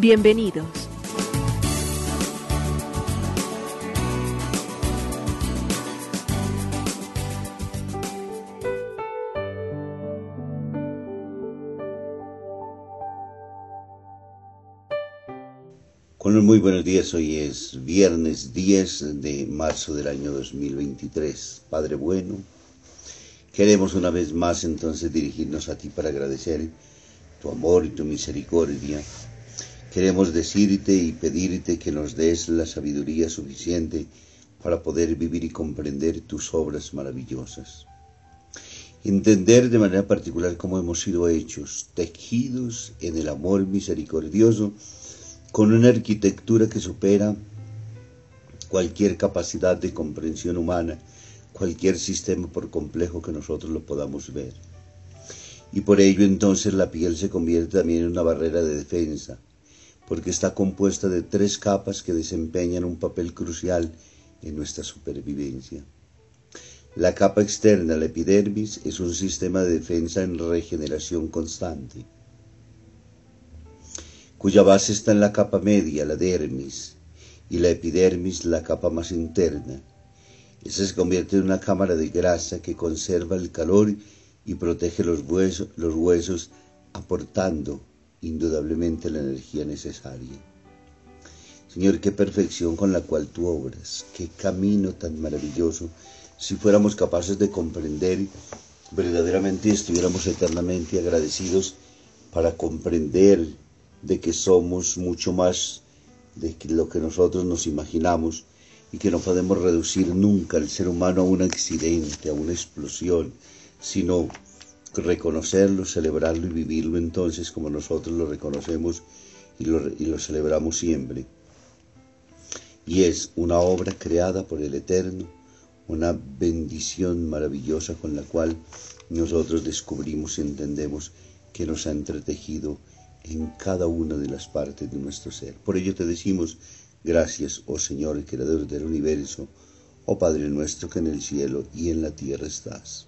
Bienvenidos. Con muy buenos días, hoy es viernes 10 de marzo del año 2023. Padre bueno, queremos una vez más entonces dirigirnos a ti para agradecer tu amor y tu misericordia. Queremos decirte y pedirte que nos des la sabiduría suficiente para poder vivir y comprender tus obras maravillosas. Entender de manera particular cómo hemos sido hechos, tejidos en el amor misericordioso, con una arquitectura que supera cualquier capacidad de comprensión humana, cualquier sistema por complejo que nosotros lo podamos ver. Y por ello entonces la piel se convierte también en una barrera de defensa, porque está compuesta de tres capas que desempeñan un papel crucial en nuestra supervivencia. La capa externa, la epidermis, es un sistema de defensa en regeneración constante cuya base está en la capa media, la dermis, y la epidermis, la capa más interna. Esa se convierte en una cámara de grasa que conserva el calor y protege los huesos, los huesos aportando indudablemente la energía necesaria. Señor, qué perfección con la cual tú obras, qué camino tan maravilloso. Si fuéramos capaces de comprender, verdaderamente estuviéramos eternamente agradecidos para comprender de que somos mucho más de lo que nosotros nos imaginamos y que no podemos reducir nunca el ser humano a un accidente, a una explosión, sino reconocerlo, celebrarlo y vivirlo entonces como nosotros lo reconocemos y lo, celebramos siempre. Y es una obra creada por el Eterno, una bendición maravillosa con la cual nosotros descubrimos y entendemos que nos ha entretejido en cada una de las partes de nuestro ser. Por ello te decimos, gracias, oh Señor, Creador del universo, oh Padre nuestro que en el cielo y en la tierra estás.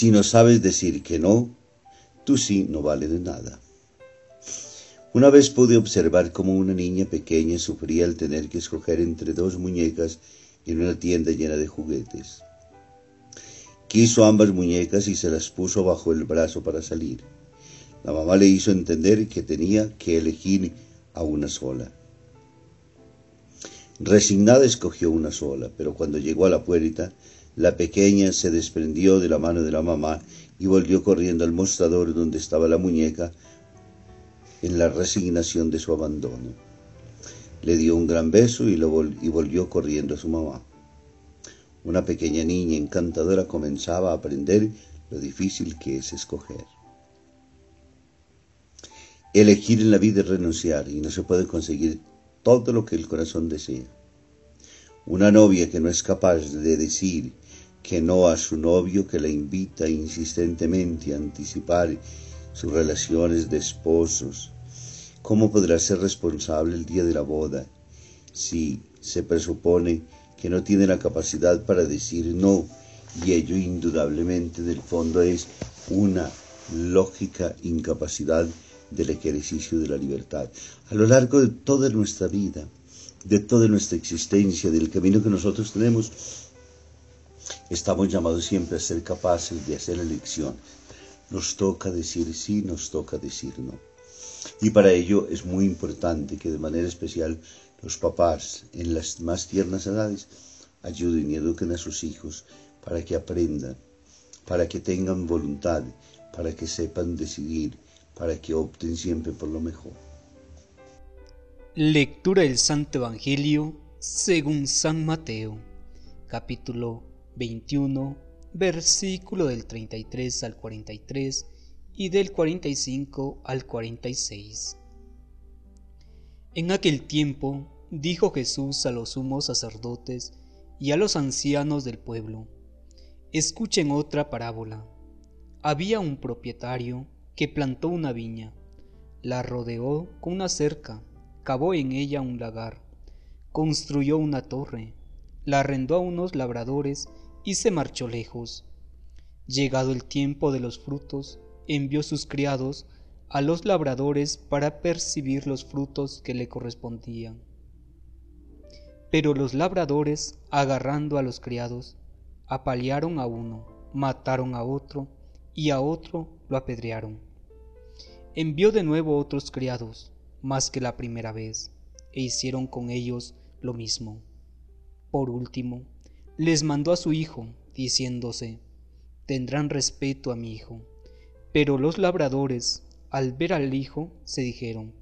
Si no sabes decir que no, tú sí no vale de nada. Una vez pude observar cómo una niña pequeña sufría al tener que escoger entre dos muñecas en una tienda llena de juguetes. Quiso ambas muñecas y se las puso bajo el brazo para salir. La mamá le hizo entender que tenía que elegir a una sola. Resignada escogió una sola, pero cuando llegó a la puerta la pequeña se desprendió de la mano de la mamá y volvió corriendo al mostrador donde estaba la muñeca en la resignación de su abandono. Le dio un gran beso y, y volvió corriendo a su mamá. una pequeña niña encantadora comenzaba a aprender lo difícil que es escoger. Elegir en la vida es renunciar y no se puede conseguir todo lo que el corazón desea. Una novia que no es capaz de decir que no a su novio que la invita insistentemente a anticipar sus relaciones de esposos, ¿cómo podrá ser responsable el día de la boda si se presupone que no tiene la capacidad para decir no? Y ello indudablemente del fondo es una lógica incapacidad del ejercicio de la libertad. A lo largo de toda nuestra vida, de toda nuestra existencia, del camino que nosotros tenemos, estamos llamados siempre a ser capaces de hacer elecciones. Nos toca decir sí, nos toca decir no. Y para ello es muy importante que de manera especial los papás en las más tiernas edades ayuden y eduquen a sus hijos para que aprendan, para que tengan voluntad, para que sepan decidir, para que opten siempre por lo mejor. Lectura del Santo Evangelio según San Mateo, capítulo 21, versículo del 33 al 43 y del 45 al 46. En aquel tiempo dijo Jesús a los sumos sacerdotes y a los ancianos del pueblo, escuchen otra parábola. Había un propietario que plantó una viña, la rodeó con una cerca, cavó en ella un lagar, construyó una torre, la arrendó a unos labradores y se marchó lejos. Llegado el tiempo de los frutos, envió sus criados a los labradores para percibir los frutos que le correspondían. Pero los labradores, agarrando a los criados, apalearon a uno, mataron a otro y a otro lo apedrearon. Envió de nuevo otros criados, más que la primera vez, e hicieron con ellos lo mismo. Por último, les mandó a su hijo, diciéndose, tendrán respeto a mi hijo. Pero los labradores, al ver al hijo, se dijeron,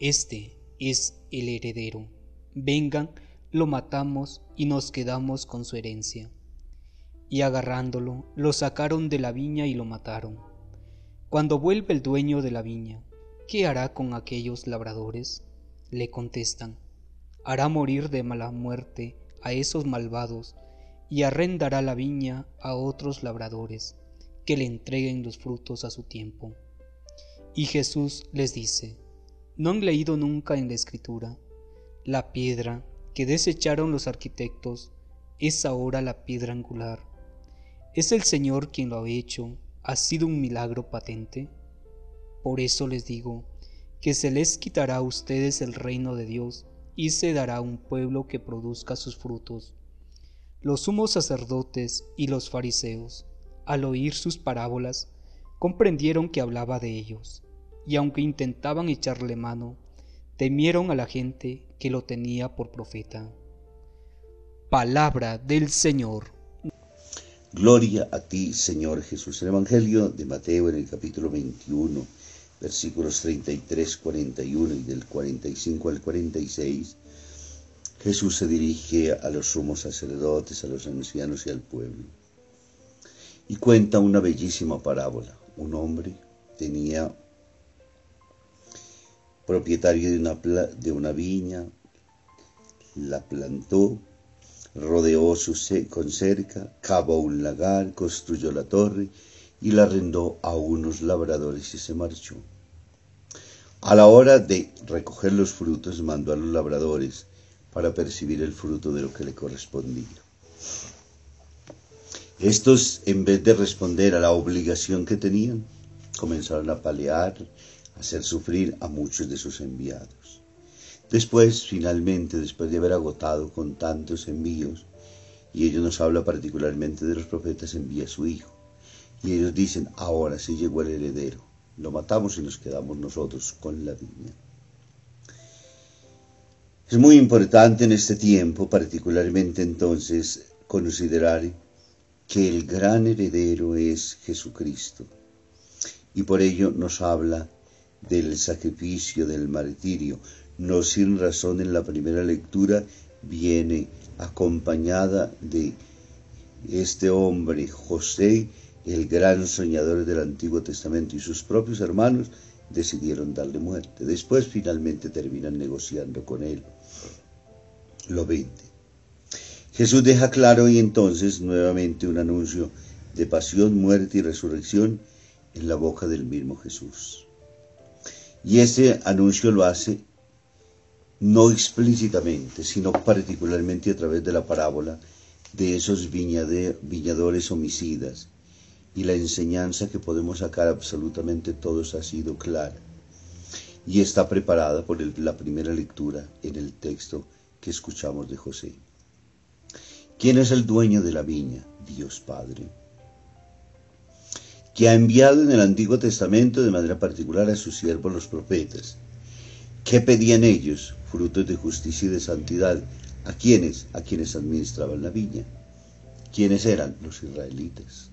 Este es el heredero, vengan, lo matamos y nos quedamos con su herencia y agarrándolo lo sacaron de la viña y lo mataron. Cuando vuelve el dueño de la viña, ¿qué hará con aquellos labradores? Le contestan, hará morir de mala muerte a esos malvados y arrendará la viña a otros labradores que le entreguen los frutos a su tiempo. Y Jesús les dice, ¿no han leído nunca en la escritura? La piedra que desecharon los arquitectos es ahora la piedra angular. ¿Es el Señor quien lo ha hecho? ¿Ha sido un milagro patente? Por eso les digo que se les quitará a ustedes el reino de Dios y se dará un pueblo que produzca sus frutos. Los sumos sacerdotes y los fariseos, al oír sus parábolas, comprendieron que hablaba de ellos, y aunque intentaban echarle mano, temieron a la gente que lo tenía por profeta. Palabra del Señor. Gloria a ti, Señor Jesús. El Evangelio de Mateo en el capítulo 21, versículos 33, 41 y del 45 al 46, Jesús se dirige a los sumos sacerdotes, a los ancianos y al pueblo. Y cuenta una bellísima parábola. Un hombre tenía propietario de una, de una viña, la plantó, rodeó su con cerca, cavó un lagar, construyó la torre y la arrendó a unos labradores y se marchó. A la hora de recoger los frutos mandó a los labradores para percibir el fruto de lo que le correspondía. Estos, en vez de responder a la obligación que tenían, comenzaron a palear, a hacer sufrir a muchos de sus enviados. Después, finalmente, después de haber agotado con tantos envíos, y ellos nos habla particularmente de los profetas, envía a su hijo. Y ellos dicen, ahora sí llegó el heredero, lo matamos y nos quedamos nosotros con la viña. Es muy importante en este tiempo, particularmente entonces, considerar que el gran heredero es Jesucristo. Y por ello nos habla del sacrificio, del martirio, no sin razón en la primera lectura viene acompañada de este hombre, José, el gran soñador del Antiguo Testamento, y sus propios hermanos decidieron darle muerte. Después finalmente terminan negociando con él. Lo 20. Jesús deja claro y entonces nuevamente un anuncio de pasión, muerte y resurrección en la boca del mismo Jesús. Y ese anuncio lo hace no explícitamente, sino particularmente a través de la parábola de esos viñadores homicidas. Y la enseñanza que podemos sacar absolutamente todos ha sido clara. Y está preparada por la primera lectura en el texto que escuchamos de José. ¿Quién es el dueño de la viña? Dios Padre que ha enviado en el Antiguo Testamento de manera particular a sus siervos los profetas. ¿Qué pedían ellos? Frutos de justicia y de santidad. ¿A quiénes? A quienes administraban la viña. ¿Quiénes eran? Los israelitas.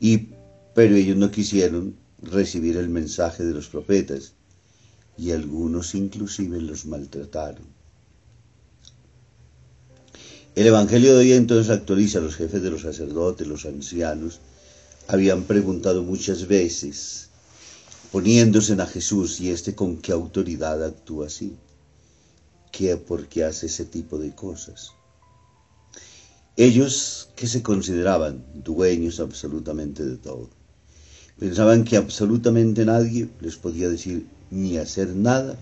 Y, pero ellos no quisieron recibir el mensaje de los profetas y algunos inclusive los maltrataron. El Evangelio de hoy entonces actualiza los jefes de los sacerdotes, los ancianos, habían preguntado muchas veces, poniéndose a Jesús, ¿y este con qué autoridad actúa así? ¿Qué, ¿Por qué hace ese tipo de cosas? Ellos que se consideraban dueños absolutamente de todo, pensaban que absolutamente nadie les podía decir ni hacer nada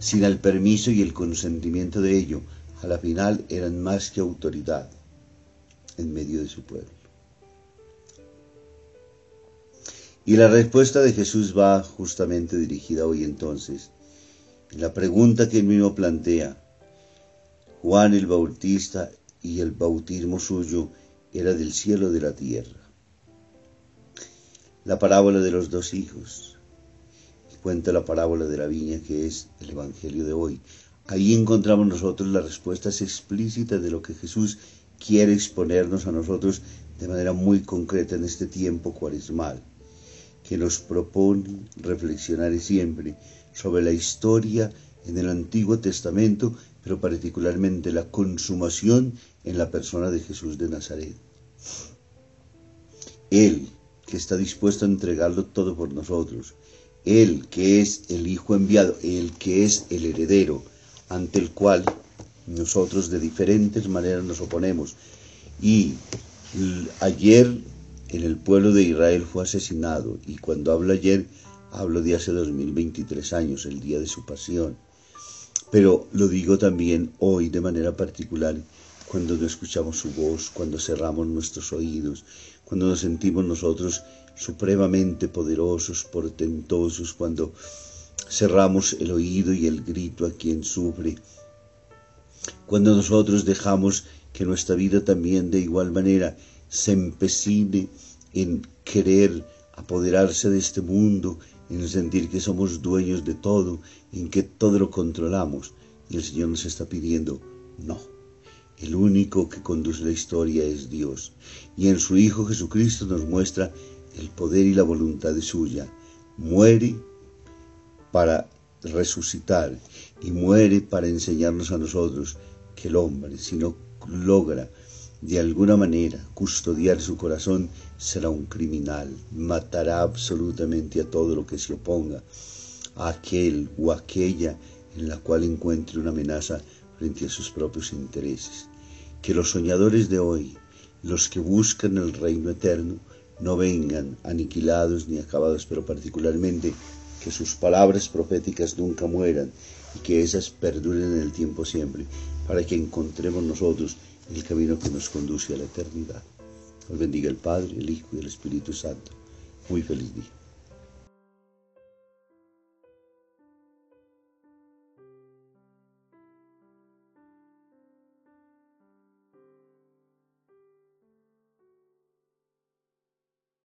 sin el permiso y el consentimiento de ello. A la final eran más que autoridad en medio de su pueblo. Y la respuesta de Jesús va justamente dirigida hoy entonces. En la pregunta que él mismo plantea, Juan el Bautista y el bautismo suyo era del cielo de la tierra. La parábola de los dos hijos. Cuenta la parábola de la viña que es el Evangelio de hoy. Ahí encontramos nosotros las respuestas explícitas de lo que Jesús quiere exponernos a nosotros de manera muy concreta en este tiempo cuaresmal que nos propone reflexionar siempre sobre la historia en el Antiguo Testamento, pero particularmente la consumación en la persona de Jesús de Nazaret. Él, que está dispuesto a entregarlo todo por nosotros, Él que es el Hijo enviado, Él que es el heredero, ante el cual nosotros de diferentes maneras nos oponemos. Y ayer en el pueblo de Israel fue asesinado y cuando hablo ayer hablo de hace 2023 años, el día de su pasión. Pero lo digo también hoy de manera particular cuando no escuchamos su voz, cuando cerramos nuestros oídos, cuando nos sentimos nosotros supremamente poderosos, portentosos, cuando cerramos el oído y el grito a quien sufre, cuando nosotros dejamos que nuestra vida también de igual manera se empecine en querer apoderarse de este mundo, en sentir que somos dueños de todo, en que todo lo controlamos. Y el Señor nos está pidiendo, no. El único que conduce la historia es Dios. Y en su Hijo Jesucristo nos muestra el poder y la voluntad de suya. Muere para resucitar y muere para enseñarnos a nosotros que el hombre, si no logra de alguna manera custodiar su corazón, será un criminal, matará absolutamente a todo lo que se oponga a aquel o aquella en la cual encuentre una amenaza frente a sus propios intereses. Que los soñadores de hoy, los que buscan el reino eterno, no vengan aniquilados ni acabados, pero particularmente que sus palabras proféticas nunca mueran y que esas perduren en el tiempo siempre, para que encontremos nosotros el camino que nos conduce a la eternidad. Os bendiga el Padre, el Hijo y el Espíritu Santo. Muy feliz día.